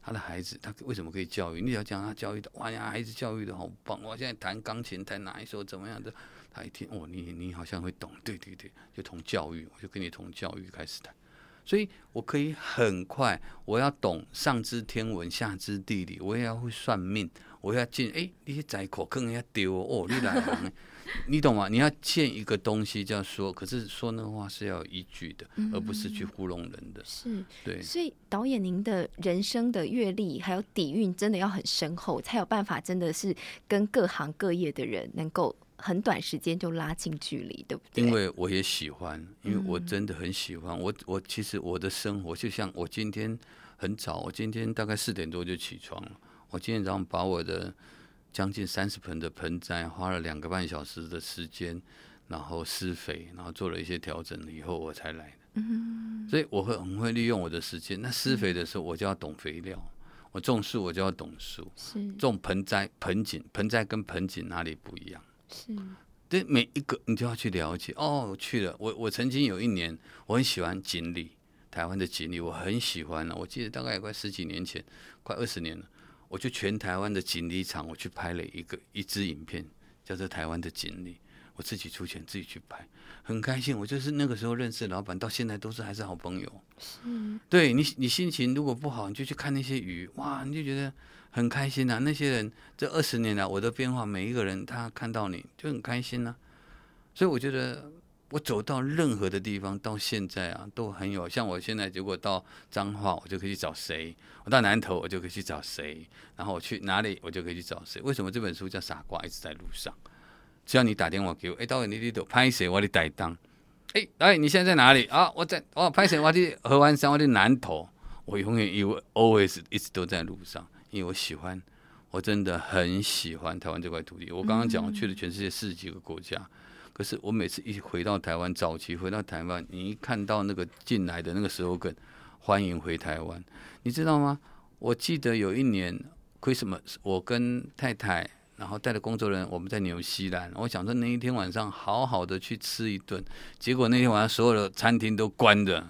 他的孩子，他为什么可以教育？你要讲他教育的，哇呀，孩子教育的好棒！我现在弹钢琴，弹哪一首怎么样的？他一听，哦，你你好像会懂，对对对，就从教育，我就跟你从教育开始谈。所以我可以很快，我要懂上知天文，下知地理，我也要会算命，我要进哎，那些窄口坑要丢哦，你来。你懂吗？你要建一个东西，叫说，可是说那话是要有依据的，而不是去糊弄人的。是，对。所以导演，您的人生的阅历还有底蕴，真的要很深厚，才有办法，真的是跟各行各业的人能够很短时间就拉近距离，对不对？因为我也喜欢，因为我真的很喜欢。我我其实我的生活就像我今天很早，我今天大概四点多就起床了。我今天早上把我的。将近三十盆的盆栽，花了两个半小时的时间，然后施肥，然后做了一些调整以后，我才来的。嗯，所以我会很会利用我的时间。那施肥的时候，我就要懂肥料；我种树，我就要懂树。是种盆栽、盆景，盆栽跟盆景哪里不一样？是，对每一个你就要去了解。哦，去了。我我曾经有一年，我很喜欢锦鲤，台湾的锦鲤，我很喜欢了。我记得大概也快十几年前，快二十年了。我就全台湾的锦鲤场，我去拍了一个一支影片，叫做《台湾的锦鲤》，我自己出钱自己去拍，很开心。我就是那个时候认识的老板，到现在都是还是好朋友。嗯，对你，你心情如果不好，你就去看那些鱼，哇，你就觉得很开心呐。那些人这二十年来我的变化，每一个人他看到你就很开心呐。所以我觉得。我走到任何的地方，到现在啊，都很有。像我现在如果到彰化，我就可以去找谁；我到南投，我就可以去找谁。然后我去哪里，我就可以去找谁。为什么这本书叫《傻瓜》一直在路上？只要你打电话给我，哎，导演，你你都拍谁？我的带当。哎，导演，你现在在哪里啊？我在哦，拍谁？我去河湾山，我去南投。我永远以为 always 一直都在路上，因为我喜欢，我真的很喜欢台湾这块土地。我刚刚讲，我去了全世界四十几个国家。可是我每次一回到台湾，早期回到台湾，你一看到那个进来的那个时候，跟欢迎回台湾，你知道吗？我记得有一年，Christmas，我跟太太，然后带着工作人员，我们在纽西兰。我想说那一天晚上好好的去吃一顿，结果那天晚上所有的餐厅都关着，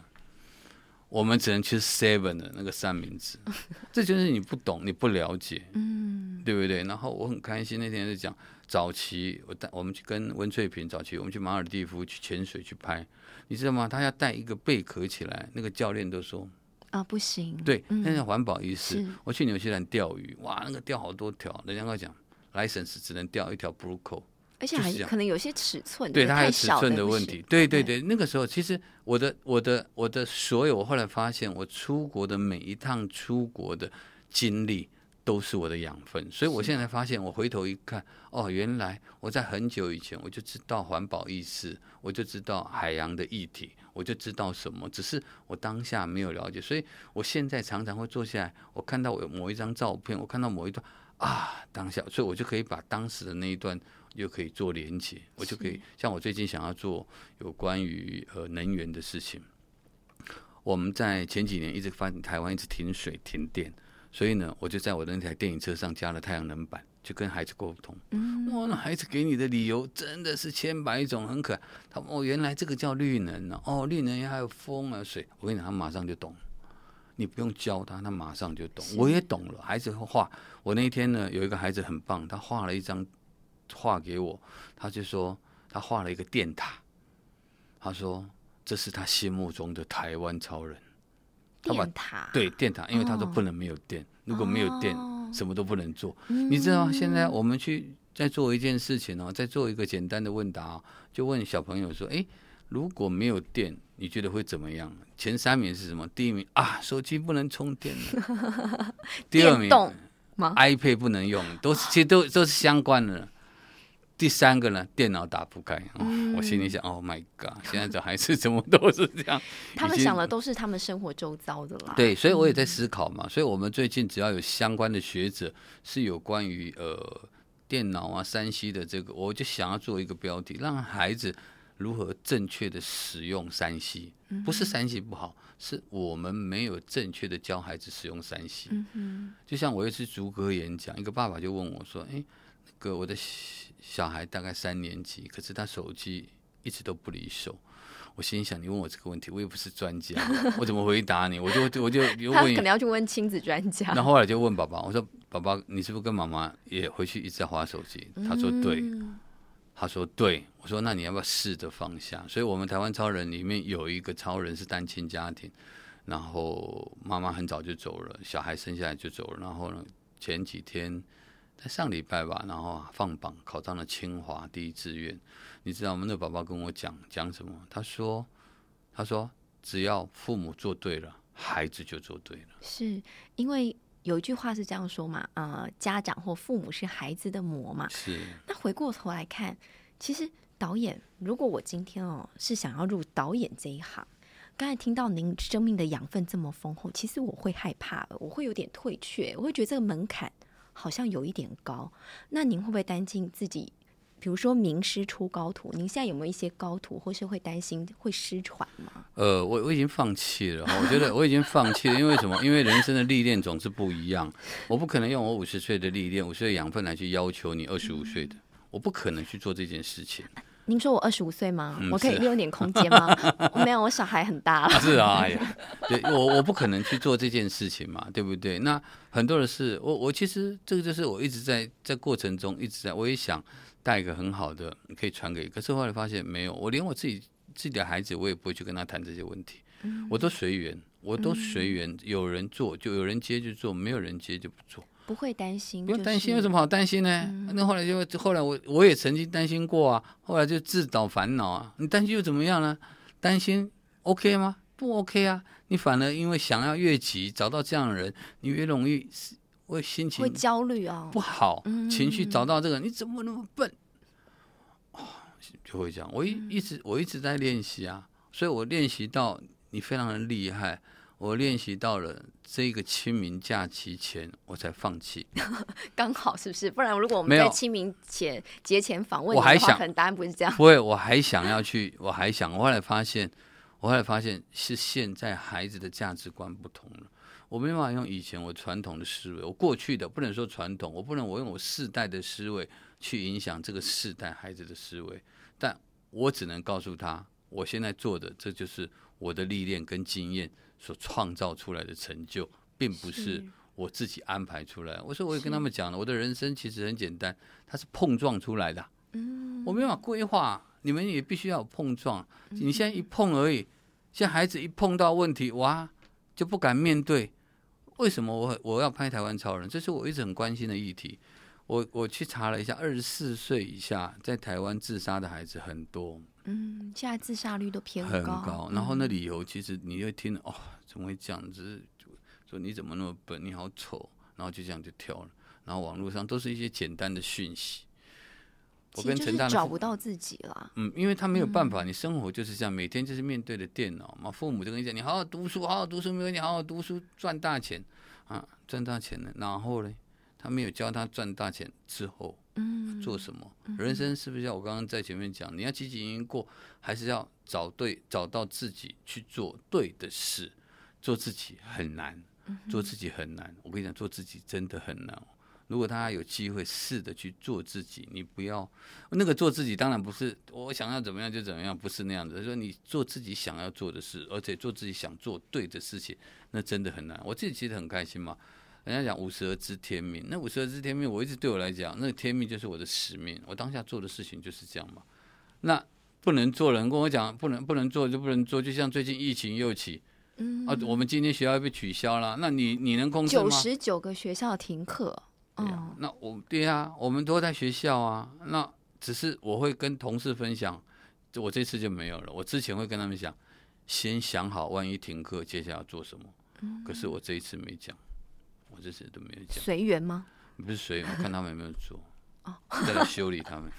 我们只能吃 Seven 的那个三明治。这就是你不懂，你不了解，嗯，对不对？然后我很开心，那天是讲。早期我带我们去跟温翠萍，早期我们去马尔蒂夫去潜水去拍，你知道吗？他要带一个贝壳起来，那个教练都说啊不行。对，那是环保意识。我去纽西兰钓鱼，哇，那个钓好多条，人家跟我讲，license 只能钓一条 blue c o 而且还可能有些尺寸，对，它还有尺寸的问题。对对对，那个时候其实我的我的我的所有，我后来发现，我出国的每一趟出国的经历。都是我的养分，所以我现在发现，我回头一看，哦，原来我在很久以前我就知道环保意识，我就知道海洋的议题，我就知道什么，只是我当下没有了解，所以我现在常常会坐下来，我看到我某一张照片，我看到某一段啊，当下，所以我就可以把当时的那一段又可以做连接，我就可以像我最近想要做有关于呃能源的事情，我们在前几年一直发台湾一直停水停电。所以呢，我就在我的那台电影车上加了太阳能板，就跟孩子沟通。哇，那孩子给你的理由真的是千百种，很可爱。他哦，原来这个叫绿能呢。哦，绿能还有风啊水。我跟你讲，他马上就懂。你不用教他，他马上就懂。我也懂了。孩子画，我那一天呢，有一个孩子很棒，他画了一张画给我，他就说他画了一个电塔。他说这是他心目中的台湾超人。电塔对电塔，因为他说不能没有电，如果没有电，什么都不能做。你知道？现在我们去在做一件事情哦，在做一个简单的问答哦，就问小朋友说：“哎，如果没有电，你觉得会怎么样？”前三名是什么？第一名啊，手机不能充电了。第二名？，iPad 不能用，都是其实都都是相关的。第三个呢，电脑打不开。哦嗯我心里想，Oh my god！现在这孩子怎么都是这样？他们想的都是他们生活周遭的啦。对，所以我也在思考嘛。所以我们最近只要有相关的学者是有关于呃电脑啊、山西的这个，我就想要做一个标题，让孩子如何正确的使用山西。不是山西不好，是我们没有正确的教孩子使用山西。就像我有一次逐歌演讲，一个爸爸就问我说：“诶，那个我的小小孩大概三年级，可是他手机一直都不离手。”我心想，你问我这个问题，我也不是专家，我怎么回答你？我就我就又问他可能要去问亲子专家。那后来就问爸爸，我说：“爸爸，你是不是跟妈妈也回去一直在划手机？”他说：“对。嗯他说：“对。”我说：“那你要不要试着放下？”所以，我们台湾超人里面有一个超人是单亲家庭，然后妈妈很早就走了，小孩生下来就走了。然后呢，前几天在上礼拜吧，然后放榜考上了清华第一志愿。你知道吗？那个宝宝跟我讲讲什么？他说：“他说只要父母做对了，孩子就做对了。”是因为有一句话是这样说嘛，呃，家长或父母是孩子的魔嘛。是。那回过头来看，其实导演，如果我今天哦是想要入导演这一行，刚才听到您生命的养分这么丰厚，其实我会害怕，我会有点退却，我会觉得这个门槛好像有一点高。那您会不会担心自己，比如说名师出高徒，您现在有没有一些高徒，或是会担心会失传吗？呃，我我已经放弃了，我觉得 我已经放弃了，因为什么？因为人生的历练总是不一样，我不可能用我五十岁的历练、五十岁的养分来去要求你二十五岁的，我不可能去做这件事情。您说我二十五岁吗？嗯我可以是利用点空间吗？没有，我小孩很大了。是啊，哎呀，对我我不可能去做这件事情嘛，对不对？那很多的事，我我其实这个就是我一直在在过程中一直在，我也想带一个很好的可以传给，可是后来发现没有，我连我自己自己的孩子，我也不会去跟他谈这些问题，我都随缘，我都随缘，有人做就有人接就做，没有人接就不做。不会担心，不用担心，有什么？好担心呢？那后来就后来我我也曾经担心过啊，后来就自找烦恼啊。你担心又怎么样呢？担心 OK 吗？不 OK 啊！你反而因为想要越急，找到这样的人，你越容易会心情会焦虑啊不。好，嗯情绪找到这个，你怎么那么笨？哦就会这样。我一嗯一直我一直在练习啊，所以我练习到你非常的厉害。我练习到了这个清明假期前，我才放弃。刚好是不是？不然如果我们在清明前节前访问的话，我还想可能答案不是这样。不会，我还想要去，我还想，我后来发现，我后来发现是现在孩子的价值观不同了。我没办法用以前我传统的思维，我过去的不能说传统，我不能我用我世代的思维去影响这个世代孩子的思维，但我只能告诉他，我现在做的这就是我的历练跟经验所创造出来的成就，并不是是我自己安排出来。我说我也跟他们讲了，我的人生其实很简单，它是碰撞出来的。嗯，我没办法规划，你们也必须要有碰撞。你现在一碰而已，现在孩子一碰到问题，哇，就不敢面对。为什么我我要拍台湾超人？这是我一直很关心的议题。我我去查了一下，二十四岁以下在台湾自杀的孩子很多，嗯，现在自杀率都偏很高。然后那嗯理由其实你会听，哦，怎么会这样子？说你怎么那么笨？你好丑，然后就这样就跳了。然后网络上都是一些简单的讯息。我跟陈大找不到自己了。嗯，因为他没有办法，你生活就是这样，每天就是面对着电脑嘛。父母就跟你讲，你好好读书，好好读书，没有你好好读书，赚大钱啊，赚大钱了。然后呢，他没有教他赚大钱之后嗯，做什么。人生是不是要我刚刚在前面讲，你要积极营过，还是要找对，找到自己去做对的事？做自己很难，做自己很难。我跟你讲，做自己真的很难哦。如果大家有机会试着去做自己，你不要那个做自己，当然不是我想要怎么样就怎么样，不是那样子。说你做自己想要做的事，而且做自己想做对的事情，那真的很难。我自己其实很开心嘛。人家讲五十而知天命，那五十而知天命，我一直对我来讲，那个天命就是我的使命。我当下做的事情就是这样嘛。那不能做人跟我讲不能不能做就不能做，就像最近疫情又起嗯啊，我们今天学校被取消了，那你你能控制吗九？十九个学校停课，对啊，那我对呀，我们都在学校啊。那只是我会跟同事分享，我这次就没有了。我之前会跟他们讲，先想好，万一停课，接下来要做什么。可是我这一次没讲，我这些都没有讲。随缘吗？不是随缘，看他们有没有做。哦，再来修理他们。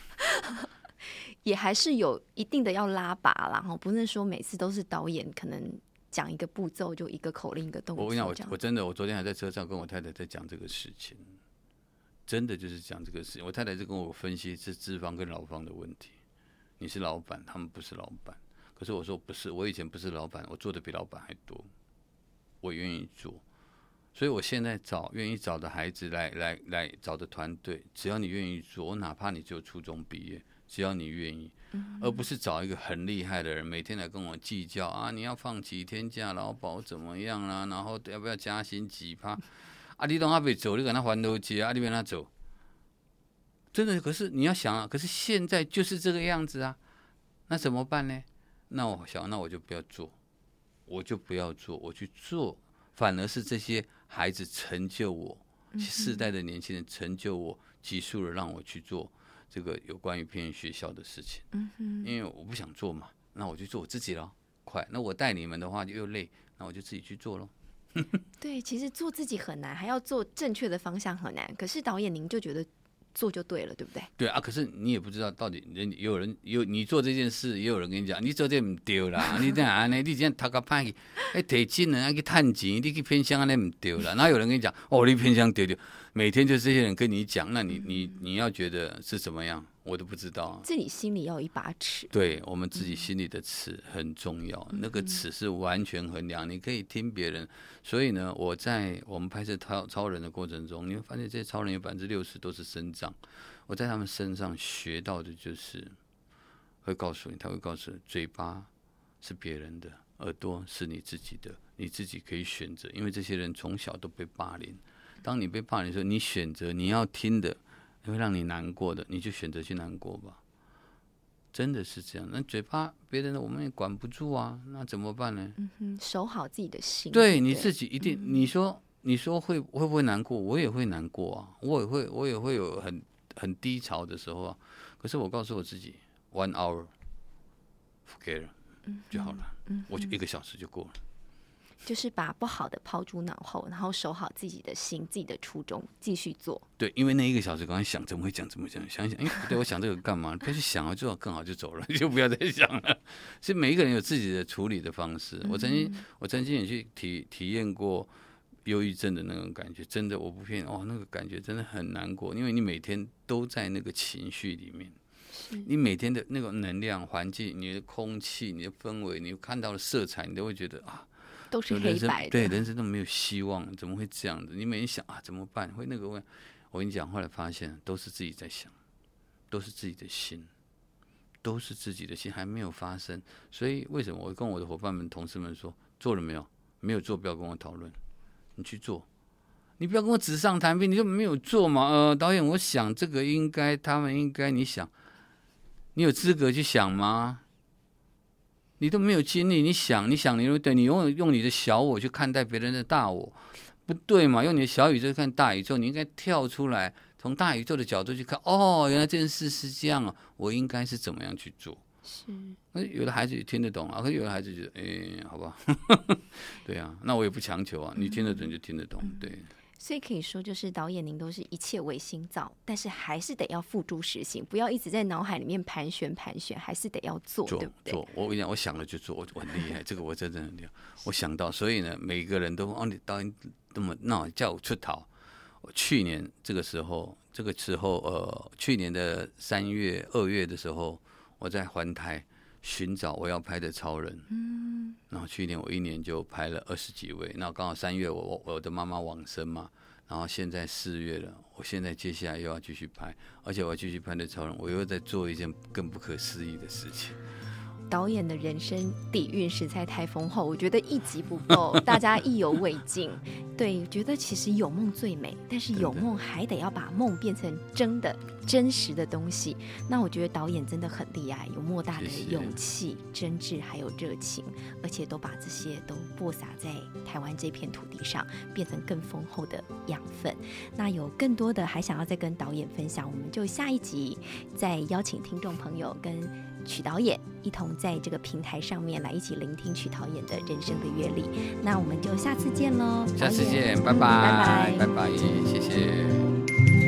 也还是有一定的要拉拔啦，哈，不是说每次都是导演可能讲一个步骤就一个口令一个动作。我跟你讲，我我真的，我昨天还在车上跟我太太在讲这个事情，真的就是讲这个事情。我太太就跟我分析是资方跟劳方的问题。你是老板，他们不是老板。可是我说不是，我以前不是老板，我做的比老板还多，我愿意做。所以我现在找愿意找的孩子来来来找的团队，只要你愿意做，我哪怕你就初中毕业。只要你愿意，而不是找一个很厉害的人，每天来跟我计较啊！你要放几天假，劳保怎么样啦？然后要不要加薪几趴？啊，你等他别走，你跟他还头接啊，你跟他走。真的，可是你要想啊，可是现在就是这个样子啊，那怎么办呢？那我想，那我就不要做，我就不要做，我去做，反而是这些孩子成就我，世代的年轻人成就我，急速的让我去做。这个有关于偏远学校的事情，嗯哼，因为我不想做嘛，那我就做我自己了。快，那我带你们的话就又累，那我就自己去做咯。对，其实做自己很难，还要做正确的方向很难。可是导演您就觉得做就对了，对不对？对啊，可是你也不知道到底人有人有你做这件事，也有人跟你讲，你做这唔丢啦，你这样呢？你这样他个派去，哎，提钱人去探钱，你去偏乡安尼唔对啦。哪有人跟你讲，哦，你偏乡丢丢。每天就这些人跟你讲，那你你你要觉得是怎么样，我都不知道。自己心里要有一把尺。对我们自己心里的尺很重要，那个尺是完全衡量。你可以听别人，所以呢，我在我们拍摄超超人的过程中，你会发现这些超人有百分之六十都是生长。我在他们身上学到的就是，会告诉你，他会告诉你，嘴巴是别人的，耳朵是你自己的，你自己可以选择，因为这些人从小都被霸凌。当你被霸凌的时候，你选择你要听的，会让你难过的，你就选择去难过吧。真的是这样。那嘴巴别人的我们也管不住啊，那怎么办呢？嗯哼，守好自己的心。对，你自己一定。你说，你说会会不会难过？我也会难过啊，我也会，我也会有很很低潮的时候啊。可是我告诉我自己，one hour，forget，就好了。嗯，我就一个小时就过了。就是把不好的抛诸脑后，然后守好自己的心、自己的初衷，继续做。对，因为那一个小时刚才想怎么会讲，怎么讲，想想，哎，对我想这个干嘛？不要去想了，最好更好就走了，就不要再想了。所以每一个人有自己的处理的方式。我曾经，我曾经也去体体验过忧郁症的那种感觉，真的，我不骗哦，那个感觉真的很难过，因为你每天都在那个情绪里面，你每天的那个能量环境、你的空气、你的氛围，你看到的色彩，你都会觉得啊。都是黑白的，对人生都没有希望，怎么会这样子？你每天想啊，怎么办？会那个问，我跟你讲，后来发现都是自己在想，都是自己的心，都是自己的心还没有发生。所以为什么我跟我的伙伴们、同事们说，做了没有？没有做，不要跟我讨论。你去做，你不要跟我纸上谈兵，你就没有做嘛？呃，导演，我想这个应该，他们应该，你想，你有资格去想吗？你都没有经历，你想，你想，你对，你用用你的小我去看待别人的大我，不对嘛？用你的小宇宙看大宇宙，你应该跳出来，从大宇宙的角度去看。哦，原来这件事是这样啊，我应该是怎么样去做？是。那有的孩子也听得懂啊，可有的孩子觉得，哎，好吧，对啊，那我也不强求啊，你听得懂就听得懂，对。所以可以说，就是导演您都是一切唯心造，但是还是得要付诸实行，不要一直在脑海里面盘旋盘旋，还是得要做，对不对？做，我跟你讲，我想了就做，我我很厉害，这个我真的很厉害。我想到，所以呢，每个人都哦，你导演那么闹叫我出逃。我去年这个时候，这个时候呃，去年的三月、二月的时候，我在环台寻找我要拍的超人。嗯。然后去年我一年就拍了二十几位，那刚好三月我我的妈妈往生嘛，然后现在四月了，我现在接下来又要继续拍，而且我要继续拍的超人，我又在做一件更不可思议的事情。导演的人生底蕴实在太丰厚，我觉得一集不够，大家意犹未尽。对，觉得其实有梦最美，但是有梦还得要把梦变成真的、真实的东西。那我觉得导演真的很厉害，有莫大的勇气、真挚还有热情，而且都把这些都播撒在台湾这片土地上，变成更丰厚的养分。那有更多的还想要再跟导演分享，我们就下一集再邀请听众朋友跟曲导演一同在这个平台上面来一起聆听曲导演的人生的阅历。那我们就下次见喽，下次见，拜拜，拜拜，拜拜，谢谢。